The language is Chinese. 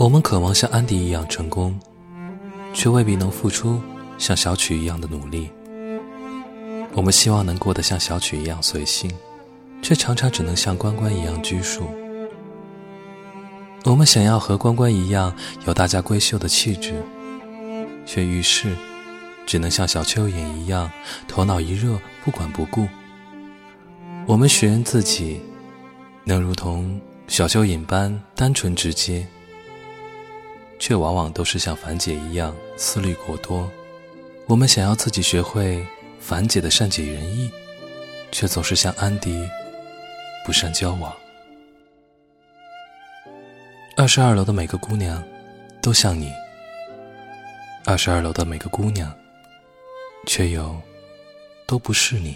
我们渴望像安迪一样成功，却未必能付出像小曲一样的努力。我们希望能过得像小曲一样随性，却常常只能像关关一样拘束。我们想要和关关一样有大家闺秀的气质，却遇事只能像小蚯蚓一样头脑一热不管不顾。我们许愿自己能如同小蚯蚓般单纯直接，却往往都是像樊姐一样思虑过多。我们想要自己学会樊姐的善解人意，却总是像安迪不善交往。二十二楼的每个姑娘，都像你。二十二楼的每个姑娘，却又都不是你。